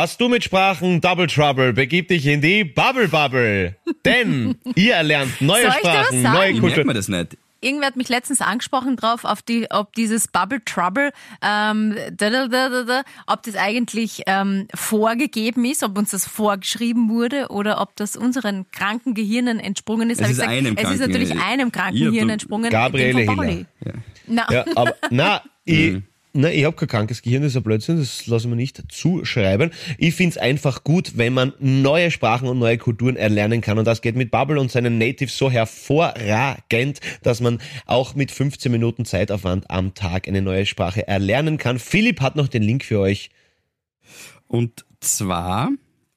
hast du mit Sprachen Double Trouble? Begib dich in die Bubble Bubble. Denn ihr erlernt neue Soll ich dir was Sprachen, sagen? neue merkt Kulturen. man das nicht? Irgendwer hat mich letztens angesprochen drauf, auf die, ob dieses Bubble Trouble, ähm, da, da, da, da, da, ob das eigentlich ähm, vorgegeben ist, ob uns das vorgeschrieben wurde oder ob das unseren kranken Gehirnen entsprungen ist. Es ist gesagt, einem es ist kranken natürlich Gehirn. einem kranken Ihr, Hirn du- entsprungen. Gabriele Hiller. Pauli. Na, Ja, aber na, ich, na, ich habe kein krankes Gehirn, das ist ein Blödsinn, das lassen wir nicht zuschreiben. Ich find's einfach gut, wenn man neue Sprachen und neue Kulturen erlernen kann. Und das geht mit Bubble und seinen Natives so hervorragend, dass man auch mit 15 Minuten Zeitaufwand am Tag eine neue Sprache erlernen kann. Philipp hat noch den Link für euch. Und zwar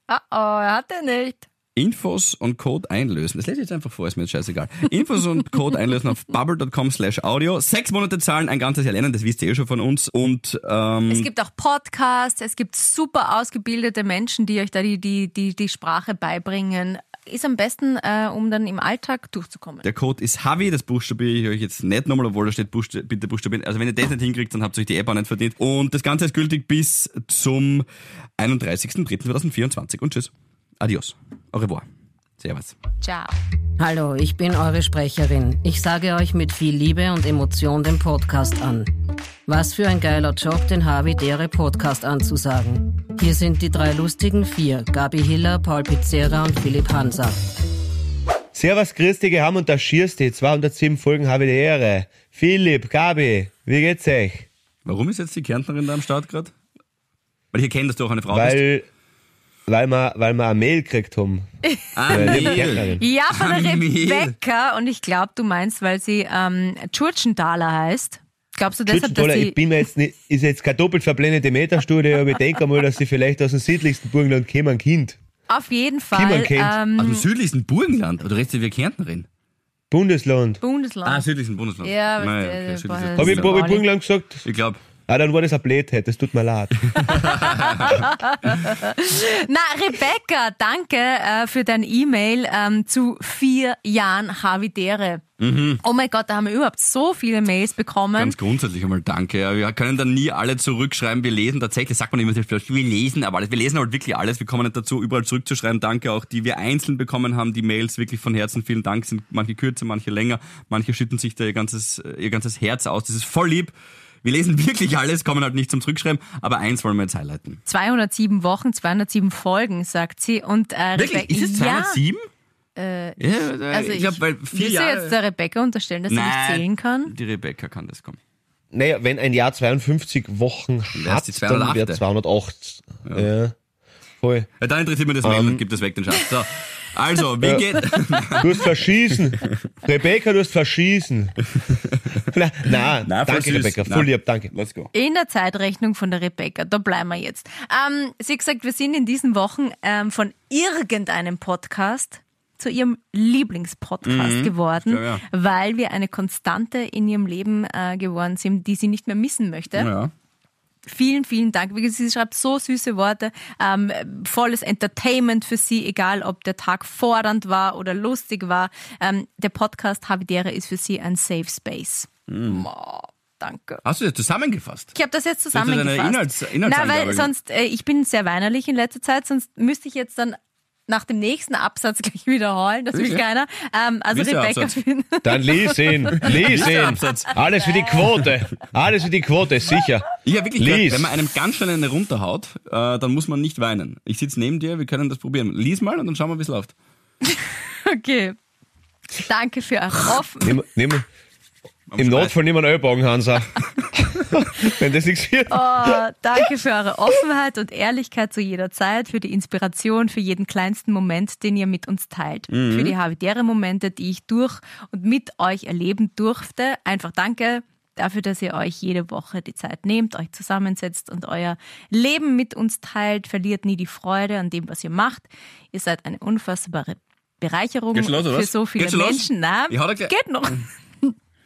oh, oh, hat er nicht. Infos und Code einlösen. Das lese ich jetzt einfach vor, ist mir jetzt scheißegal. Infos und Code einlösen auf bubble.com slash audio. Sechs Monate zahlen, ein ganzes Jahr lernen, das wisst ihr eh schon von uns. Und ähm, Es gibt auch Podcasts, es gibt super ausgebildete Menschen, die euch da die, die, die, die Sprache beibringen. Ist am besten, äh, um dann im Alltag durchzukommen. der Code ist Havi, das buchstabiere ich euch jetzt nicht nochmal, obwohl da steht Buchsta bitte buchstabieren. Also wenn ihr das nicht hinkriegt, dann habt ihr euch die App auch nicht verdient. Und das Ganze ist gültig bis zum 31.03.2024. Und tschüss. Adios. Au revoir. Servus. Ciao. Hallo, ich bin eure Sprecherin. Ich sage euch mit viel Liebe und Emotion den Podcast an. Was für ein geiler Job, den Harvey Dere Podcast anzusagen. Hier sind die drei lustigen vier, Gabi Hiller, Paul Pizzera und Philipp Hansa. Servus, Christi, Geham und der Schierste. 207 Folgen habe ich die Ehre. Philipp, Gabi, wie geht's euch? Warum ist jetzt die Kärntnerin da am Start gerade? Weil ich erkenne, dass du auch eine Frau bist. Weil, wir, weil wir eine Mail gekriegt haben. Ah. Kärntnerin. Ja, von der. Rebecca. Und ich glaube, du meinst, weil sie ähm, Tschurtschenthaler heißt. Glaubst du deshalb, dass ich sie... bin mir jetzt nicht, ist jetzt keine doppelt verblendete Metastudie, aber ich denke mal, dass sie vielleicht aus dem südlichsten Burgenland kämen, Kind. Auf jeden Fall ähm, Aus dem südlichsten Burgenland. Du redest ja wie Kärntnerin. Bundesland. Bundesland. Ah, südlichsten Bundesland. Ja, Nein, okay, der- Habe ich, hab ich. Burgenland gesagt? Ich glaube, Ah, dann war das eine Blödheit, das tut mir leid. Na, Rebecca, danke äh, für dein E-Mail ähm, zu vier Jahren Havidere. Oh mein Gott, da haben wir überhaupt so viele Mails bekommen. ganz grundsätzlich einmal danke. Wir können dann nie alle zurückschreiben. Wir lesen tatsächlich, sagt man immer, wir lesen aber alles. Wir lesen halt wirklich alles. Wir kommen nicht dazu, überall zurückzuschreiben. Danke auch, die wir einzeln bekommen haben. Die Mails wirklich von Herzen. Vielen Dank. Sind manche kürzer, manche länger. Manche schütten sich da ihr ganzes, ihr ganzes Herz aus. Das ist voll lieb. Wir lesen wirklich alles, kommen halt nicht zum Zurückschreiben. Aber eins wollen wir jetzt highlighten. 207 Wochen, 207 Folgen, sagt sie. Und äh, Wirklich? Rebecca, Ist es 207? Äh, Ja, also ich glaube, weil vier Jahre... jetzt der Rebecca unterstellen, dass sie nicht Nein, zählen kann? Die Rebecca kann das kommen. Naja, wenn ein Jahr 52 Wochen hat, die dann 208. wäre 208. Ja. Voll. Ja, dann interessiert mich das Mail Ähm. und gibt es weg den Schatz. So. Also, wie Ja. geht... Du hast verschießen. Rebecca, du hast verschießen. Na, na, Na, danke, süß. Rebecca. Voll lieb, danke. Let's go. In der Zeitrechnung von der Rebecca, da bleiben wir jetzt. Ähm, sie hat gesagt, wir sind in diesen Wochen ähm, von irgendeinem Podcast zu ihrem Lieblingspodcast geworden, Mhm. Ja, ja. weil wir eine Konstante in ihrem Leben äh, geworden sind, die sie nicht mehr missen möchte. Ja. Vielen, vielen Dank. Sie schreibt so süße Worte. Ähm, volles Entertainment für Sie, egal ob der Tag fordernd war oder lustig war. Ähm, der Podcast Havidere ist für Sie ein Safe Space. Mhm. Oh, danke. Hast du das zusammengefasst? Ich habe das jetzt Das ist eine zusammengefasst. Inhalts- Na, Inhaltsangabe. weil sonst, äh, ich bin sehr weinerlich in letzter Zeit, sonst müsste ich jetzt dann nach dem nächsten Absatz gleich wiederholen. Das will keiner. Ähm, also der Rebecca, Absatz? Dann lies ihn. Lies ihn. Absatz. Alles für die Quote. Alles für die Quote, sicher. Ich habe wirklich Lies. gehört, wenn man einem ganz schnell eine runterhaut, äh, dann muss man nicht weinen. Ich sitze neben dir, wir können das probieren. Lies mal und dann schauen wir, wie es läuft. okay. Danke für eure Offen. Nimm, nimm, Im Notfall nimm einen Ellbogen, Hansa. Wenn das nichts wird. Oh, danke für eure Offenheit und Ehrlichkeit zu jeder Zeit, für die Inspiration, für jeden kleinsten Moment, den ihr mit uns teilt. Mhm. Für die habitäre Momente, die ich durch und mit euch erleben durfte. Einfach danke dafür, dass ihr euch jede Woche die Zeit nehmt, euch zusammensetzt und euer Leben mit uns teilt. Verliert nie die Freude an dem, was ihr macht. Ihr seid eine unfassbare Bereicherung los, für so viele? Menschen. Na, geht noch.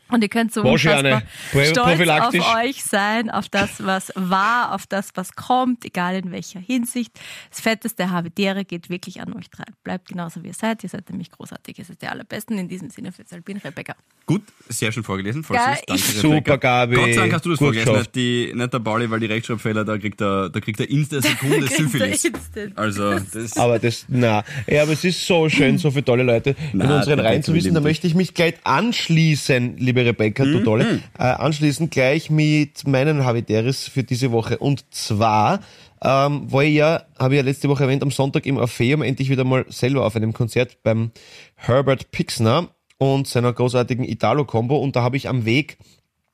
Und ihr könnt so unfassbar stolz auf euch sein, auf das, was war, auf das, was kommt, egal in welcher Hinsicht. Das fetteste Habitäre geht wirklich an euch drei. Bleibt genauso, wie ihr seid. Ihr seid nämlich großartig. Ihr seid die Allerbesten. In diesem Sinne für Albin Rebecca. Gut, sehr schön vorgelesen. Voll Geil. süß. Danke, Super. Gabi. Gott sei Dank hast du das Gut vorgelesen, nicht, die, nicht der Pauli, weil die Rechtschreibfehler, da kriegt er, da kriegt er in der Sekunde Syphilis. instant. Also, das, Aber das, na, ja, aber es ist so schön, so viele tolle Leute in unseren der Reihen zu wissen. Da möchte ich mich gleich anschließen, liebe Rebecca, du tolle, äh, anschließen gleich mit meinen Habitäris für diese Woche. Und zwar, ähm, war ich ja, habe ich ja letzte Woche erwähnt, am Sonntag im Orpheum endlich wieder mal selber auf einem Konzert beim Herbert Pixner und seiner großartigen Italo-Combo. Und da habe ich am Weg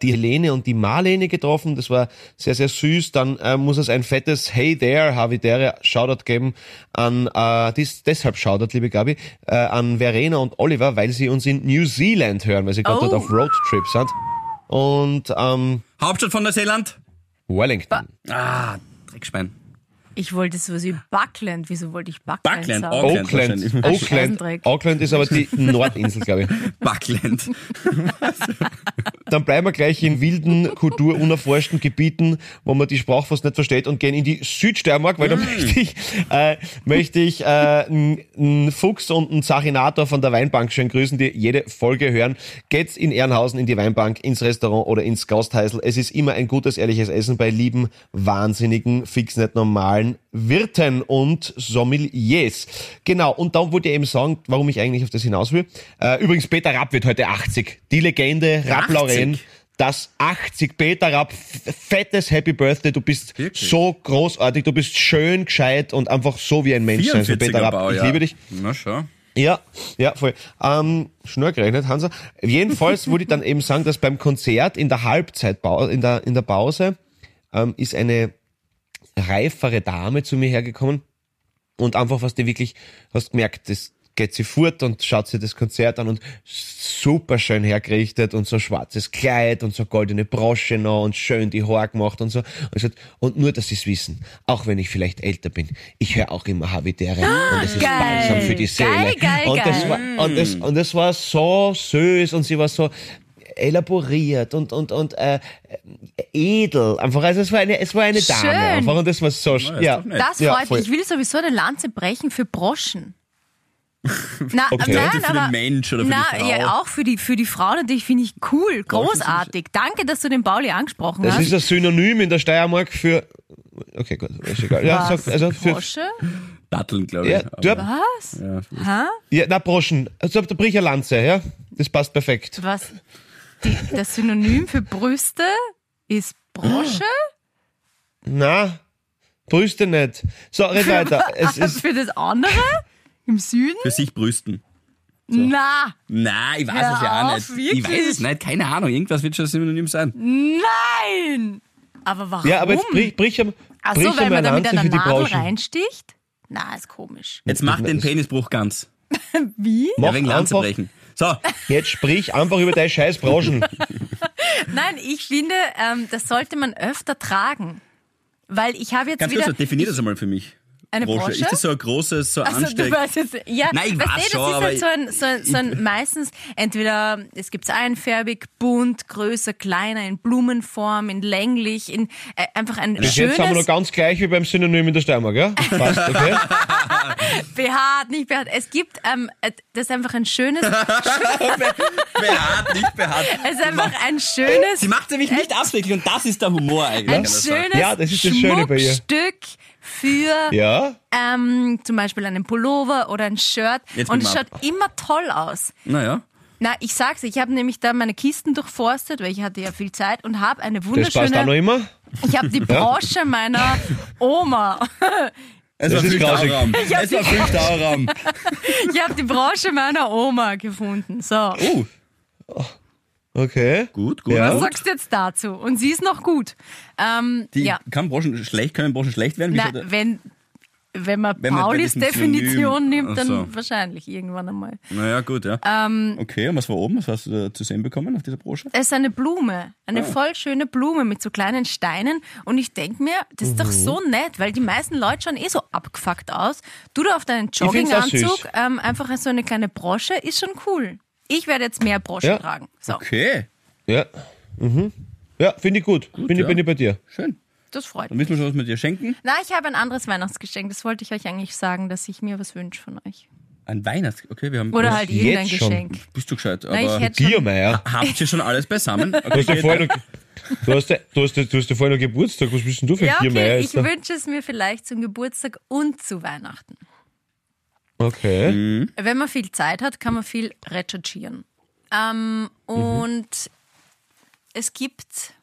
die Helene und die Marlene getroffen. Das war sehr, sehr süß. Dann äh, muss es ein fettes Hey there, Havidere, Shoutout geben an, äh, dies, deshalb Shoutout, liebe Gabi, äh, an Verena und Oliver, weil sie uns in New Zealand hören, weil sie gerade Oh. dort auf Roadtrip sind. Und ähm, Hauptstadt von Neuseeland? Wellington. Ah, Dreckschwein. Ich wollte sowas wie Buckland. Wieso wollte ich Buckland, Buckland, sagen? Auckland Auckland. Auckland, ist aber die Nordinsel, glaube ich. Buckland. Dann bleiben wir gleich in wilden, kulturunerforschten Gebieten, wo man die Sprache fast nicht versteht und gehen in die Südsteiermark, weil da möchte ich, äh, möchte ich äh, einen Fuchs und einen Sachinator von der Weinbank schön grüßen, die jede Folge hören. Geht's in Ehrenhausen in die Weinbank, ins Restaurant oder ins Gasthäusl. Es ist immer ein gutes, ehrliches Essen bei lieben, wahnsinnigen, fix nicht normalen Wirten und Sommeliers. Genau, und dann wollte ich eben sagen, warum ich eigentlich auf das hinaus will. Äh, übrigens, Peter Rapp wird heute 80. Die Legende Rapp 80? Lauren. Das 80 Peter Rapp, fettes Happy Birthday, du bist Wirklich? so großartig, du bist schön, gescheit und einfach so wie ein Mensch sein. So, 44er Peter Rapp, Baujahr. ich liebe dich. Na schau. Ja, ja, voll. Ähm, schnell gerechnet, Hansa. Jedenfalls wollte ich dann eben sagen, dass beim Konzert in der Halbzeitpause, in der, in der Pause, ähm, ist eine reifere Dame zu mir hergekommen und einfach, was die wirklich, hast gemerkt, das geht sie fort und schaut sich das Konzert an und super schön hergerichtet und so schwarzes Kleid und so goldene Brosche noch und schön die Haare gemacht und so. Und, gesagt, und nur, dass sie es wissen, auch wenn ich vielleicht älter bin, ich höre auch immer Habitäre und das ist balsam für die Seele. Geil, geil, und, das war, und, das, und das war so süß und sie war so elaboriert und und und äh, edel einfach also es war eine es war eine Dame Schön. einfach und das war so sch- ist ja. Das ja, freut mich. Ich will sowieso eine Lanze brechen für Broschen. Na, Okay. nein, Für den aber, Mensch oder für die na, Frau. Ja, auch für die, für die Frau natürlich finde ich cool, großartig. Danke, dass du den Pauli angesprochen das hast. ist ein Synonym in der Steiermark für okay gut ist egal ja Was? sag, also für Brosche? Datteln, glaube ich. ja, du, Was? ja, Ha? ja na Broschen also da brich eine Lanze ja das passt perfekt Was? Die, das Synonym für Brüste ist Brosche? na Brüste nicht so red weiter es ist für das andere? Im Süden? Für sich brüsten. Na, Nein, ich weiß Hör es ja auch auf, nicht. Ich weiß wirklich? es nicht, keine Ahnung. Irgendwas wird schon ein Synonym sein. nein! Aber warum? ja aber jetzt brich brich am Ach brich so, weil man da mit einer Nadel reinsticht? Na, ist komisch. Jetzt mach den Penisbruch ganz. Wie? Ja, wegen Lanze brechen. So, jetzt sprich einfach über deine scheiß Broschen Nein, ich finde, ähm, das sollte man öfter tragen. Weil ich habe jetzt ganz wieder... kurz, definier das einmal für mich. Eine Brosche? Ist das so ein großes, so Also, du Ansteck? weißt jetzt, ja, Nein, ich weißt weiß du, das schon, ist aber halt so ein, so ein, so ein meistens entweder, es gibt's einfärbig, bunt, größer, kleiner, in Blumenform, in länglich, in äh, einfach ein Bis jetzt haben wir noch schönes, ganz gleich wie beim Synonym in der Steiermark, ja? Passt, okay? Behaart, nicht behaart. Es gibt, ähm, äh, das ist einfach ein schönes, behaart, nicht behaart. es ist einfach ein schönes, Sie macht nämlich nicht absichtlich und das ist der Humor eigentlich. ein schönes Ja, das ist das Schöne bei ihr. Schmuckstück für Ja? ähm, zum Beispiel einen Pullover oder ein Shirt. Jetzt Und es schaut mal immer toll aus. Naja. Na, ich sag's, ich habe nämlich da meine Kisten durchforstet, weil ich hatte ja viel Zeit und habe eine Das passt auch noch wunderschöne. immer? Ich habe die Brosche meiner Oma. Es Das war hab Es war die- Fünf-Dauerraum. Ich habe die Brosche meiner Oma gefunden. So. Oh, Okay. gut, gut. Ja. Was sagst du jetzt dazu? Und sie ist noch gut. Ähm, Die ja. kann Branchen schlecht, können Branchen schlecht werden? Wie Na, wenn, wenn man Wenn Paulis Definition Synonym- nimmt, dann so. wahrscheinlich irgendwann einmal. Naja, gut, ja. Ähm, okay, und was war oben? Was hast du da zu sehen bekommen auf dieser Brosche? Es ist eine Blume, eine Ah. voll schöne Blume mit so kleinen Steinen. Und ich denk mir, das ist doch Mhm. so nett, weil die meisten Leute schauen eh so abgefuckt aus. Du da auf deinen Jogginganzug, ähm, einfach so eine kleine Brosche, ist schon cool. Ich werde jetzt mehr Broschen Ja. tragen. So. Okay. Ja. Mhm. Ja, finde ich gut. bin, ich, ja. bin ich bei dir. Schön. Das freut Dann mich. müssen wir schon was mit dir schenken. Na, ich habe ein anderes Weihnachtsgeschenk. Das wollte ich euch eigentlich sagen, dass ich mir was wünsche von euch. Ein Weihnachts... Okay, wir haben... Oder halt irgendein jetzt schon? Geschenk. Bist du gescheit, Na, ich aber... schon, Biermeier. Habt ihr schon alles beisammen? Du hast ja vorher noch, du hast, ja- du hast, ja- du hast ja vorher noch Geburtstag. Was bist denn du für ja, ein Biermeier okay, jetzt? ich wünsche es mir vielleicht zum Geburtstag und zu Weihnachten. Okay. Wenn man viel Zeit hat, kann man viel recherchieren. Ähm, und es gibt,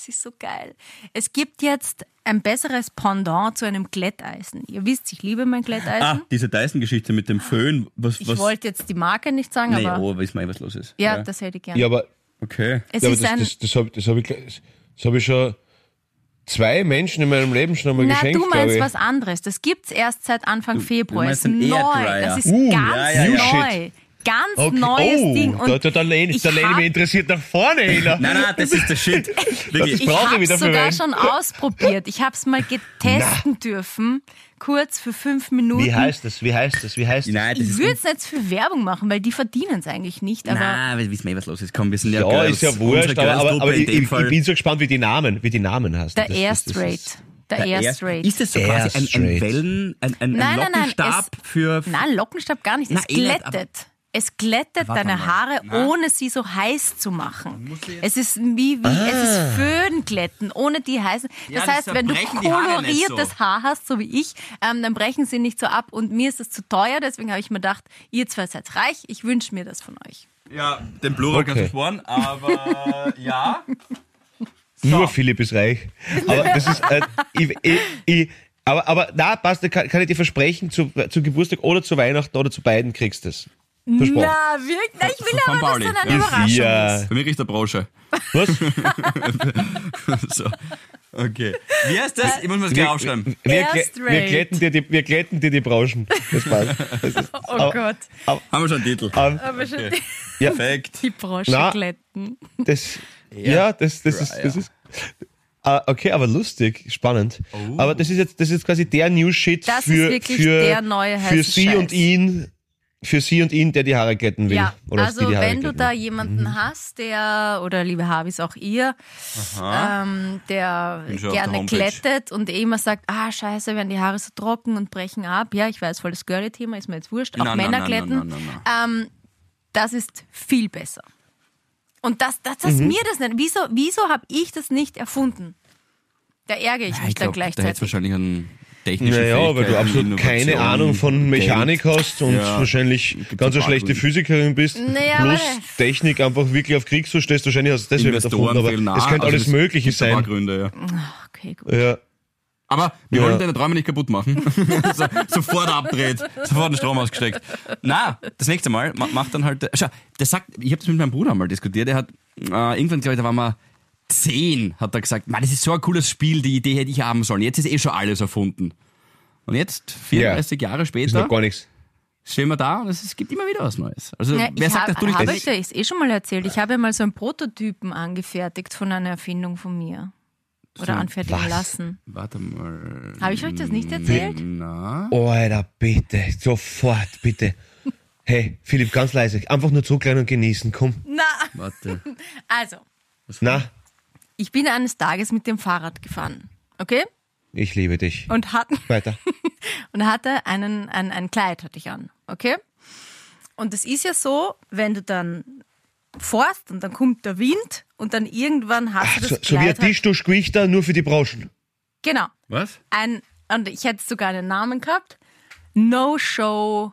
es ist so geil. Es gibt jetzt ein besseres Pendant zu einem Glätteisen. Ihr wisst, ich liebe mein Ah, Glätteisen. diese Dyson-Geschichte mit dem Föhn. Was, ich was... wollte jetzt die Marke nicht sagen, Nee, aber oh, weiß mal, was los ist. ja, das hätte ich gerne. Ja, aber, Okay. es ja, aber ist das, das, das habe das hab ich, das hab ich schon zwei Menschen in meinem Leben schon einmal na, geschenkt. du meinst ich. was anderes. Das gibt's erst seit Anfang Februar. meinst Es ist neu. Das ist Uh, ganz ja, ja, ja. neu. Ganz Okay. neues oh, Ding. da, Und da, da lehne ich, da lehne mich interessiert nach vorne hin. Nein, nein, das ist der Shit. Wirklich. Ich brauche ich habe es für sogar wen. schon ausprobiert. Ich habe es mal getesten dürfen, kurz für fünf Minuten. Wie heißt das? Wie heißt das? Wie heißt das? Nein, das ich würde es nicht für Werbung machen, weil die verdienen es eigentlich nicht. Aber Nein, wir wissen eh, was los ist. Komm, wir sind ja, Ja, Girls. ist ja wurscht, aber, aber, aber ich, ich, bin so gespannt, wie die Namen, wie die Namen heißen. der Das- Air das- das Straight. ist- Der Air Air- Straight. Ist das so Air quasi ein, ein. Wellen, ein, ein, Nein, ein nein, nein, Lockenstab für... Nein, Lockenstab gar nicht. Na, Es aber- glättet. Es glättet Warte deine mal. Haare, Na? ohne sie so heiß zu machen. Es ist wie, wie es ist Föhnglätten, ohne die heißen. Ja, Das das heißt, wenn du zerbrechen die Haare nicht koloriertes so. Haar hast, so wie ich, ähm, dann brechen sie nicht so ab. Und mir ist das zu teuer, deswegen habe ich mir gedacht, ihr zwei seid reich, ich wünsche mir das von euch. Ja, den Plural kannst du Okay. sparen, aber ja. Nur Philipp ist reich. Aber das ist, äh, ich, ich, ich, aber, aber na, passt, kann, kann ich dir versprechen, zu, zu Geburtstag oder zu Weihnachten oder zu beiden kriegst du es. Versprochen. Na, wirklich? Na, ich will Von aber, dass Pauli, dann eine ja. Überraschung Ja. ist. Für mich riecht der Brosche. Was? so. Okay. Wie heißt das? Ich muss mir das gleich aufschreiben. Wir, wir, glätten dir die, wir glätten dir die Brauschen. Das passt. Das ist, Oh aber- Gott. Haben wir schon einen Titel. ähm, Aber schon die, ja, Perfekt. die Brosche Na. glätten. das, ja, das, das ist, das ist, Ah, okay, aber lustig, spannend. Aber das ist jetzt, das ist quasi der New Shit Das ist für, wirklich für, der neue für sie Scheiß. und ihn, für sie und ihn, der die Haare glätten will. Ja, Oder also die wenn du da will. jemanden hast, der, oder liebe Habis, auch ihr, ähm, der gerne glättet und eh immer sagt, ah scheiße, werden die Haare so trocken und brechen ab. Ja, ich weiß voll, das Girly-Thema ist mir jetzt wurscht. Auch Nein, nein, Männer nein, glätten. nein, nein, nein, Ähm, das ist viel besser. Und das, das, dass Mhm. mir das nicht, wieso, wieso habe ich das nicht erfunden? Da ärgere ich Ja, mich ich dann glaube, da hätte gleichzeitig. wahrscheinlich einen technischen Naja, weil du absolut keine Ahnung von Mechanik hast und Ja. wahrscheinlich ganz eine schlechte. Physikerin bist, Naja, plus Technik einfach wirklich auf Krieg so stehst, wahrscheinlich hast du das deswegen fehlen aber es könnte Also alles Mögliche gibt ein paar sein. Gründe, ja. Okay, gut. Ja. Aber wir Ja. wollen deine Träume nicht kaputt machen. so, sofort abdreht, sofort den Strom ausgesteckt. Na, das nächste Mal ma- macht dann halt. Schau, der sagt, ich habe das mit meinem Bruder mal diskutiert. Der hat äh, irgendwann, glaube ich, da waren wir zehn, hat er gesagt, man, das ist so ein cooles Spiel, die Idee hätte ich haben sollen. Jetzt ist eh schon alles erfunden. Und jetzt, 34 Jahre Ist später, noch gar nichts. stehen wir da und es, es gibt immer wieder was Neues. Also Ja, wer ich sagt, habe dass du nicht hab das ich euch eh schon mal erzählt. Ich habe ja mal so einen Prototypen angefertigt von einer Erfindung von mir. Oder anfertigen was? lassen. Warte mal. Habe ich euch das nicht erzählt? Na? Oh, Alter, bitte, sofort, bitte. Hey, Philipp, ganz leise. Einfach nur zurücklehnen und genießen, komm. Na, Warte. also, Na, ich bin eines Tages mit dem Fahrrad gefahren. Okay? ich liebe dich. Und hatten, Weiter. und hatte einen, ein, ein Kleid hatte ich an. Okay? Und es ist ja so, wenn du dann fährst und dann kommt der Wind und dann irgendwann hast du das So, so wie ein Kleid halt, Tischtuschgewichter, nur für die Brauschen. Genau. Was? ein, und ich hätte sogar einen Namen gehabt. No Show.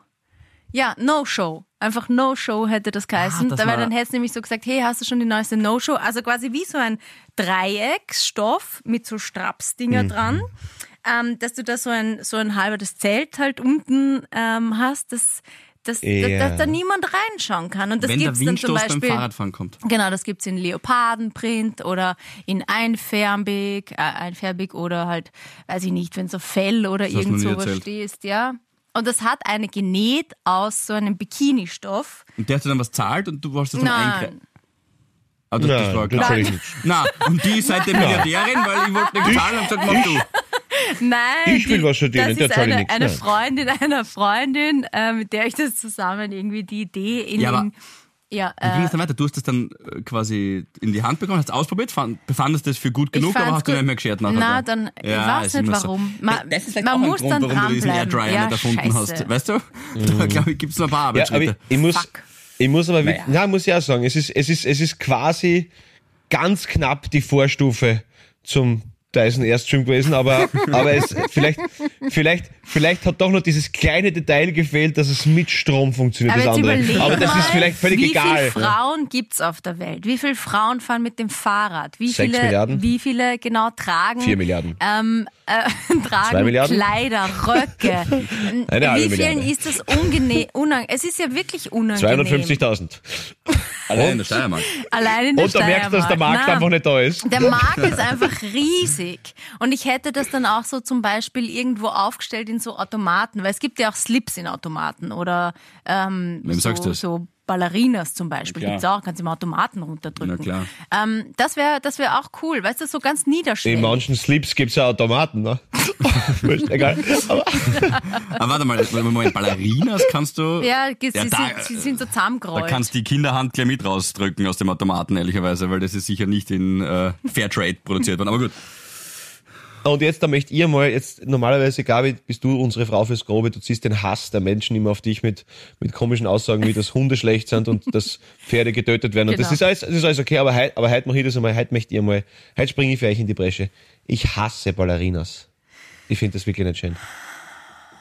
Ja, No Show. Einfach No Show hätte das geheißen. Ah, das war- dann hätte es nämlich so gesagt, hey, hast du schon die neueste No Show? Also quasi wie so ein Dreiecksstoff mit so Strapsdinger Mhm. dran. Ähm, dass du da so ein, so ein halbes Zelt halt unten ähm, hast, dass, dass, Ja. dass, dass da niemand reinschauen kann. Und das der gibt's dann zum Windstoß beim Beispiel. Fahrradfahren kommt. Genau, das gibt's in Leopardenprint oder in einfärbig, äh, einfärbig oder halt, weiß ich nicht, wenn so Fell oder du irgend sowas stehst, ja. Und das hat eine genäht aus so einem Bikini-Stoff. Und der hat dann was zahlt und du warst das dann Nein, einkreisen. Ah, das, das Nein, war das klar. soll ich nicht. Na, und die seid ihr Milliardärin, weil ich wollte nicht zahlen und gesagt, mach du. nein. Ich will was studieren, Das der ist eine, nichts, eine nein. Freundin einer Freundin, äh, mit der ich das zusammen irgendwie die Idee in Ja, aber- den Ja, Wie ging äh, es dann weiter? Du hast das dann äh, quasi in die Hand bekommen, hast es ausprobiert, fand, befandest das für gut genug, ich aber hast du nicht mehr geschert nachher? Na, dann, ich Ja, weiß ist nicht immer so. warum. Man, das ist vielleicht man auch ein muss Grund, dann warum du diesen. Airdryer ja, nicht erfunden scheiße. hast. Weißt du? Da, glaube ich, gibt es noch ein paar Ja, aber ich, Arbeitsschritte. ich muss, Fuck. ich muss aber, wirklich, Naja. na, muss ich auch sagen, es ist, es ist, es ist quasi ganz knapp die Vorstufe zum Dyson Airstream gewesen, aber, aber es, vielleicht, vielleicht, vielleicht hat doch noch dieses kleine Detail gefehlt, dass es mit Strom funktioniert, Aber das andere. Aber das ist vielleicht völlig wie egal. Wie viele Frauen gibt's auf der Welt? Wie viele Frauen fahren mit dem Fahrrad? Wie Sechs viele, Milliarden? Wie viele genau tragen? Vier Milliarden. Ähm, äh, Zwei tragen Milliarden? Kleider, Röcke. Eine halbe wie vielen Milliarde. ist das unangenehm? Unang es ist ja wirklich unangenehm. 250.000. Allein in der Steiermark. Allein in der Und da merkst du, dass der. Markt Nein. einfach nicht da ist. Der Markt ist einfach riesig. Und ich hätte das dann auch so zum Beispiel irgendwo aufgestellt in so Automaten, weil es gibt ja auch Slips in Automaten oder ähm, Wem so, sagst du das? so Ballerinas zum Beispiel. klar. Gibt's auch, kannst du im Automaten runterdrücken. Na klar. Ähm, das wäre das wär auch cool, weißt du, so ganz niederschwellig. In manchen Slips gibt's ja Automaten, ne? Egal. Aber, Aber warte mal, Moment, Ballerinas kannst du... ja, sie, Ja, da- sind, sie sind so Da zusammengerollt. kannst die Kinderhand gleich mit rausdrücken aus dem Automaten, ehrlicherweise, weil das ist sicher nicht in äh, Fairtrade produziert worden. Aber gut. Und jetzt, da möchte ihr mal, jetzt, normalerweise, Gabi, bist du unsere Frau fürs Grobe, du ziehst den Hass der Menschen immer auf dich mit, mit komischen Aussagen, wie dass Hunde schlecht sind und dass Pferde getötet werden. Und das Genau. ist alles, das ist alles okay, aber heute, aber heute mache ich das einmal, heute möchte ihr mal, heute springe ich für euch in die Bresche. Ich hasse Ballerinas. Ich finde das wirklich nicht schön.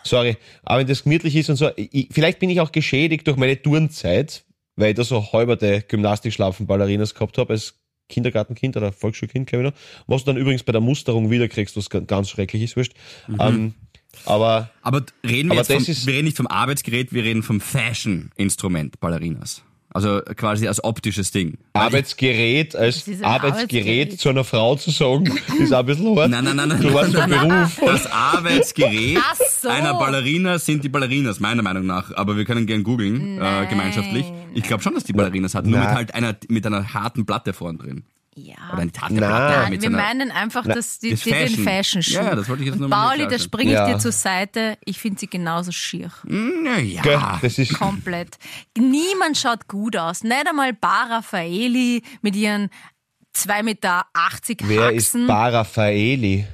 Sorry, aber wenn das gemütlich ist und so, ich, vielleicht bin ich auch geschädigt durch meine Turnzeit, weil ich da so halberte Gymnastikschlafen Ballerinas gehabt habe als Kindergartenkind oder Volksschulkind, glaube ich noch. Was du dann übrigens bei der Musterung wiederkriegst, was ga- ganz schrecklich ist, wurscht. Ähm, aber Aber reden wir Aber jetzt vom, ist- wir reden nicht vom Arbeitsgerät, wir reden vom Fashion-Instrument Ballerinas. Also quasi als optisches Ding. Arbeitsgerät als Arbeitsgerät, Arbeitsgerät. zu einer Frau zu sagen, ist auch ein bisschen hart. Nein, nein, nein, nein. Du hast einen Beruf. Das Arbeitsgerät so. einer Ballerina sind die Ballerinas, meiner Meinung nach. Aber wir können gern googeln, äh, Nein. gemeinschaftlich. Ich glaube schon, dass die Ballerinas hat. Nur Nein. mit halt einer, mit einer harten Platte vorn drin. Ja. Oder harte Nein. Mit wir so einer, meinen einfach dass die, das die, den Fashion. Fashion-Schuh. Ja, das wollte ich jetzt nur mal Pauli, da springe ich Ja. dir zur Seite. Ich finde sie genauso schier. Ja. Gell, Das ist, Komplett. Niemand schaut gut aus. Nicht einmal Bar Raffaeli mit ihren 2,80 Meter wer ist Haxen. Bar Raffaeli?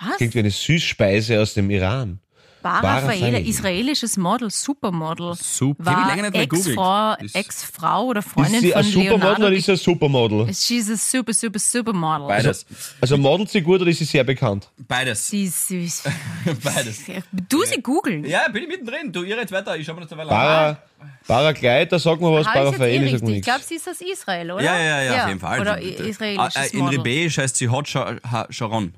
Was? Klingt wie eine Süßspeise aus dem Iran. Bar Bar Raffaeli, Raffaeli. israelisches Model, Supermodel. Super. War lange nicht mehr Ex-Frau, gegoogelt. Ist- Ex-Frau oder Ist Freundin sie von ein Supermodel Leonardo. oder ist sie ein Supermodel? She's a super, super, Supermodel. Beides. Also modelt sie gut oder ist sie sehr bekannt? Beides. Sie ist süß. Beides. Du sie googeln. Ja, bin ich mittendrin. Du, ihr jetzt weiter. Ich schau mir das dabei an. Bara, Bara Kleid, da sag mal was, Bara eh Raffaeli sagt mir Ich nichts. glaube, sie ist aus Israel, oder? Ja, ja, ja, auf jeden Fall. Oder die- israelisches Ah, äh, In Model. Heißt sie Hot Sha- Ha- Sharon.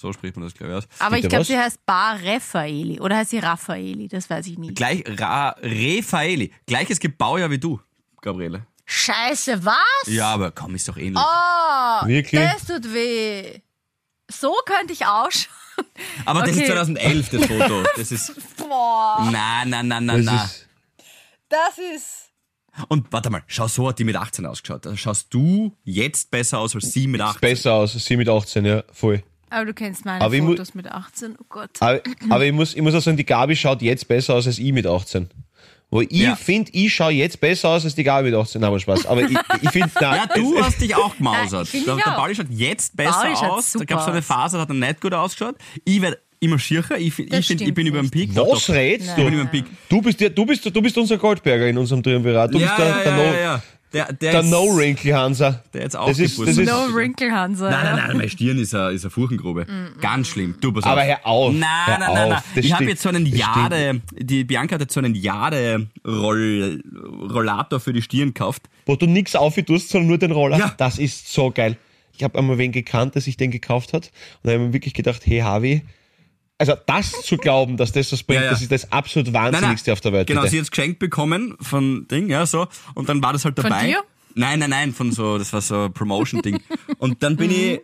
So spricht man das, glaube ich, aus. Aber ich glaube, sie heißt Bar Raffaeli. Oder heißt sie Raffaeli? Das weiß ich nicht. Gleich Ra Refaeli. Gleiches Gebaujahr wie du, Gabriele. Scheiße, was? Ja, aber komm, ist doch ähnlich. Oh, Wirklich? das tut weh. So könnte ich ausschauen. aber das ist okay. 2011, das Foto. Das ist. Boah, Na, na, na, na, Das na. ist, das ist... Und warte mal, schau, so hat die mit 18 ausgeschaut. Also schaust du jetzt besser aus als sie mit 18? besser aus, als sie mit 18, ja, voll. Aber du kennst meine Aber Fotos mit 18. Oh Gott. Aber, aber ich, muss, ich muss auch sagen, die Gabi schaut jetzt besser aus als ich mit 18. Wo ich Ja. finde, ich schaue jetzt besser aus als die Gabi mit 18. Nein, aber Spaß. Aber ich, ich finde, Ja, du hast dich auch Nein, gemausert. find Der, ich der auch. Pauli schaut jetzt besser Pauli schaut aus. Da gab es so eine. Phase, da hat er nicht gut ausgeschaut. Ich werde immer schiercher. Ich, ich, find, ich bin über dem. Peak. Doch, was doch. redest Ich du? bin über dem Peak. Du bist, der, du, bist, du bist unser Goldberger in unserem Triumvirat. Du Ja, bist der, ja, der, ja, No, ja, Der, der, der ist- No-Wrinkle-Hansa. Der jetzt das ist, das ist, No Wrinkle Hansa. Nein, nein, nein, meine Stirn ist eine, ist eine Furchengrube. Ganz schlimm. Du, pass Aber auf. hör auf, Nein, hör nein, nein, nein. auf. Ich habe jetzt so einen Jade, die Bianca hat jetzt so einen Jade-Rollator für die Stirn gekauft. wo du nichts aufgetust, sondern nur den Roller. Ja. Das ist so geil. Ich habe einmal wen gekannt, der sich den gekauft hat. Und da habe ich mir wirklich gedacht, hey Harvey, also das zu glauben, dass das was bringt, Ja, ja. das ist das absolut Wahnsinnigste auf der Welt. Genau, bitte. sie hat es geschenkt bekommen von Ding, ja, so. Und dann war das halt dabei. dir? Nein, nein, nein, von so, das war so ein Promotion-Ding. Und dann bin ich,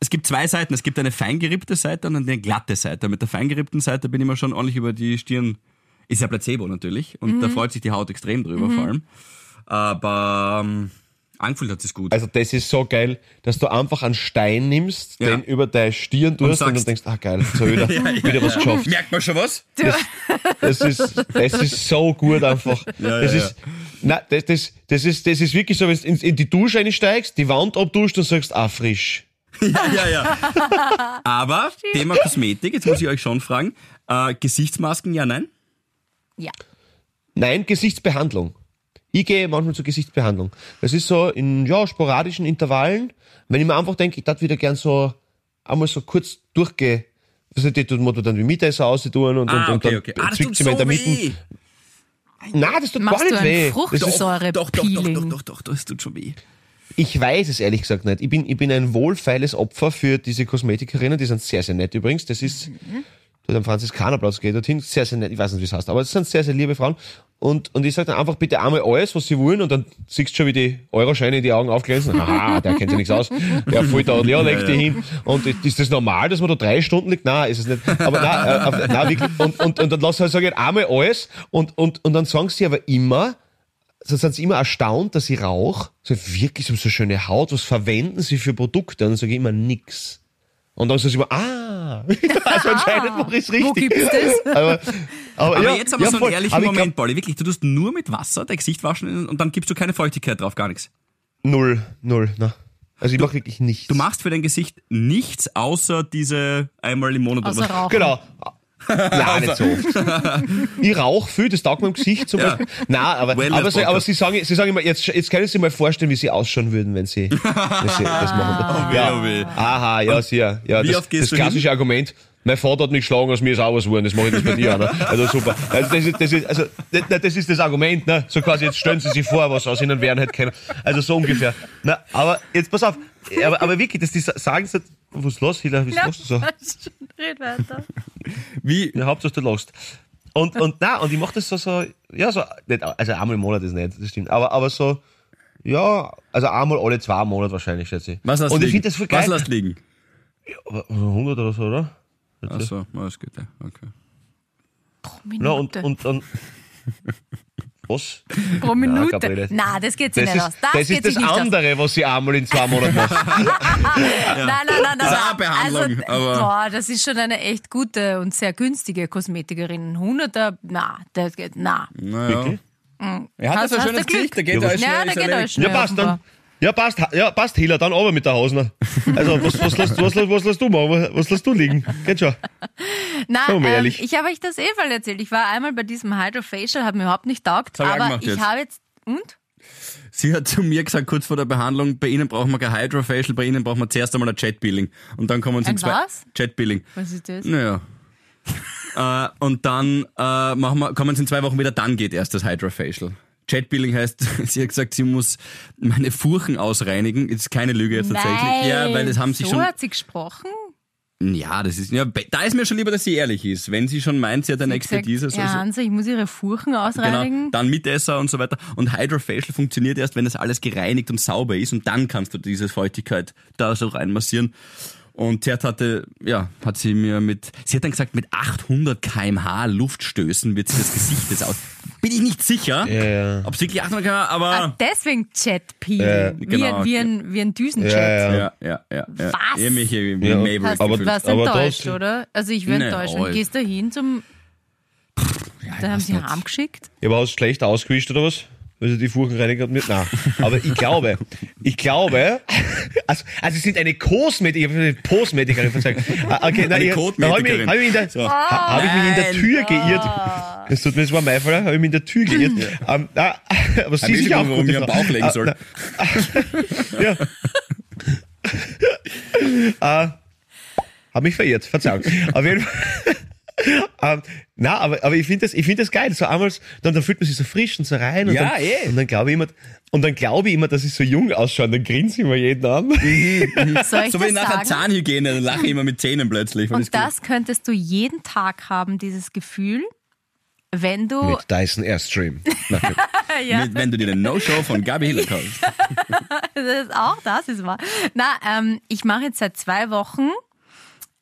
es gibt zwei Seiten. Es gibt eine feingerippte Seite und eine glatte Seite. Mit der feingerippten Seite bin ich mir schon ordentlich über die Stirn, ist ja Placebo natürlich. Und da freut sich die Haut extrem drüber, vor allem. Aber, ähm, Angefühlt hat es gut. Also das ist so geil, dass du einfach einen Stein nimmst, Ja. den über deine Stirn tust und, sagst- dann denkst, ah geil, jetzt hab ich wieder, wieder was geschafft. Merkt man schon was? Das ist, das ist so gut einfach. Ja, das ja, ist, na, das, das, das ist, das ist wirklich so, wenn du in, in die Dusche einsteigst, die Wand abduschst und sagst, ah, frisch. Ja, ja, ja. Aber Thema Kosmetik, jetzt muss ich euch schon fragen. Äh, Gesichtsmasken, ja, nein? Ja. Nein, Gesichtsbehandlung. Ich gehe manchmal zur Gesichtsbehandlung. Das ist so in, ja, sporadischen Intervallen, wenn ich mir einfach denke, ich darf wieder gern so, einmal so kurz durchgehen. Das ist die, tut man dann wie Mittagessen raustun und, Ah, und, okay, und okay. dann Ah, zwickt sie mir in der so Mitte. weh. Nein, das tut Machst gar nicht weh. Das ist, Fruchtsäure Doch, doch, doch, doch, Peeling? doch, doch, das tut schon weh. ich weiß es ehrlich gesagt nicht. Ich bin, ich bin ein wohlfeiles Opfer für diese Kosmetikerinnen, die sind sehr, sehr nett übrigens. Das ist, dort am Franziskanerplatz geht dorthin, sehr, sehr nett, ich weiß nicht, wie es heißt, aber es sind sehr, sehr liebe Frauen. Und, und ich sage dann einfach bitte einmal alles, was sie wollen, und dann siehst du schon, wie die Euroscheine in die Augen aufglänzen. Haha, der kennt sich nichts aus. Der fällt da, ja, legt die hin. Und ist das normal, dass man da drei Stunden liegt? Nein, ist es nicht. Aber nein, äh, nein wirklich. Und, und, und dann lass halt sagen, einmal alles, und, und, und dann sagen sie aber immer, so sind sie immer erstaunt, dass ich rauche. So, wirklich, sie haben so schöne Haut, was verwenden sie für Produkte? Und dann sage ich immer nix. Und dann sagen sie immer, ah, also anscheinend mache ich es richtig. Wo gibt's das? Aber, aber, Aber ja, jetzt haben wir ja, so einen voll. ehrlichen Aber Moment, Pauli. Wirklich, du tust nur mit Wasser dein Gesicht waschen und dann gibst du keine Feuchtigkeit drauf, gar nichts. Glaub, null, null, na. Also ich mache wirklich nichts. Du machst für dein Gesicht nichts, außer diese einmal im Monat Außer oder was. Rauchen. Genau. Nein, nicht so oft. Ich rauche viel, das taugt mir im Gesicht zum Beispiel. Nein, aber, Wellness aber, sie, aber sie sagen, sie sagen immer, jetzt, jetzt können Sie sich mal vorstellen, wie Sie ausschauen würden, wenn Sie, wenn sie das machen. weh, ja. oh. Aha, ja, sicher. Ja, das, das klassische Argument, mein Vater hat mich geschlagen, aus mir ist auch was geworden, das mache ich das bei dir. Ne? Also super. Also das ist, das ist, also, das, das ist das Argument, ne? So quasi, jetzt stellen Sie sich vor, was aus Ihnen werden hätte können. Also so ungefähr. Na, aber jetzt pass auf, aber, aber wirklich, dass die sa- sagen, was ist los, Hila, was machst du so? Red weiter. Wie, Ja, Hauptsache du lachst. Und, und, na, und ich mach das so, so, ja, so, nicht, also einmal im Monat ist nicht, das stimmt, aber, aber so, ja, also einmal alle zwei Monate wahrscheinlich, schätze ich. was hast und ich liegen? finde das voll Was geil. lässt liegen? Aber 100 oder so, oder? Achso, alles gut, ja. Okay. Pro Na, und, Minute. und dann, was? Pro Minute. Gabriele. Na, das geht sich Das nicht ist, aus. Das, das, geht ist das nicht aus. andere, was sie einmal in zwei Monaten macht. Nein, nein, nein, nein. Zahbehandlung, also, aber- boah, das ist schon eine echt gute und sehr günstige Kosmetikerin. 100er, na, das geht, na. Naja. Er hat Hast- also ein schönes? Gesicht, der geht Ja, da. Ja, geht erledigt. euch schnell. Ja, passt offenbar. dann. Ja, passt, ja, passt, Hila, dann aber mit der Hausner. Also, was, was, lässt, was, lässt- was lässt du machen? Was, was lässt du liegen? Geht schon. Wir mal ähm, ehrlich. ich habe euch das eh mal erzählt. Ich war einmal bei diesem Hydrofacial, hat mir überhaupt nicht taugt, ich aber ich jetzt. habe jetzt, und? Sie hat zu mir gesagt, kurz vor der Behandlung, bei Ihnen brauchen wir kein Hydrofacial, bei Ihnen brauchen wir zuerst einmal ein Chat-Peeling. Und dann kommen Sie zwei... was? Chat-Peeling. Was ist das? Naja. äh, und dann äh, machen wir, kommen sie in zwei Wochen wieder, dann geht erst das Hydrofacial. Chatpeeling heißt, sie hat gesagt, sie muss meine Furchen ausreinigen. Ist keine Lüge jetzt tatsächlich. Nein, Ja, weil das haben sie so schon. hat sie gesprochen. Ja, das ist ja, da ist mir schon lieber, dass sie ehrlich ist. Wenn sie schon meint, sie hat eine hat gesagt, Expertise, soll ja, Hansa, ich muss ihre Furchen genau, ausreinigen. dann Mitesser und so weiter. Und Hydrofacial funktioniert erst, wenn das alles gereinigt und sauber ist und dann kannst du diese Feuchtigkeit da so reinmassieren. Und Tert hatte, ja, hat sie mir mit, sie hat dann gesagt, mit 800 kmh Luftstößen wird sie das Gesicht jetzt aus. Bin ich nicht sicher, Ja, ja. ob es wirklich 800 kmh, Ah, aber, deswegen Chat-Peeling. Äh, wie, genau, ein, wie, ein, wie ein Düsenchat. Ja, ja. ja, ja, ja. ja. Was? Ähnliche wie Ja, Mabel. Hast, Aber- du warst aber enttäuscht, das- oder? Also ich war Nee, enttäuscht. oh, Und gehst da hin zum... da haben sie nicht. heimgeschickt. Ja, aber hast du schlecht ausgewischt oder was? Weil sie die Furchen reinigt hat mit? Nein. Aber ich glaube, ich glaube, also, also sie sind eine Kosmetikerin, Postmetikerin, verzeihen. Ah, Okay, nein, Eine ich, da habe ich, mich- hab ich, mich in der- So. ha- hab ich mich in der Nein. Tür geirrt. Das tut mir, das war mein Fall, habe ich mich in der Tür geirrt. Ähm, na, aber sie sich auch Risiko, warum. Bauch legen Ah, soll. ja. äh, hab mich verirrt, Verzeihung. Auf jeden Fall. ähm, na, aber, aber ich finde das, ich finde das geil. So einmal, dann, dann fühlt man sich so frisch und so rein. Und Ja, dann, eh. Und dann glaube ich immer, und dann glaube ich immer, dass ich so jung ausschaue. Und dann grinse ich immer jeden an. Soll ich So wie das nach sagen? der Zahnhygiene, dann lache ich immer mit Zähnen plötzlich. Und das gut- das könntest du jeden Tag haben, dieses Gefühl, wenn du... Mit Dyson Airstream. Gut. ja, Mit, wenn du dir den No-Show von Gabi Hiller kaufst. das ist auch das ist wahr. Na, ähm, ich mache jetzt seit zwei Wochen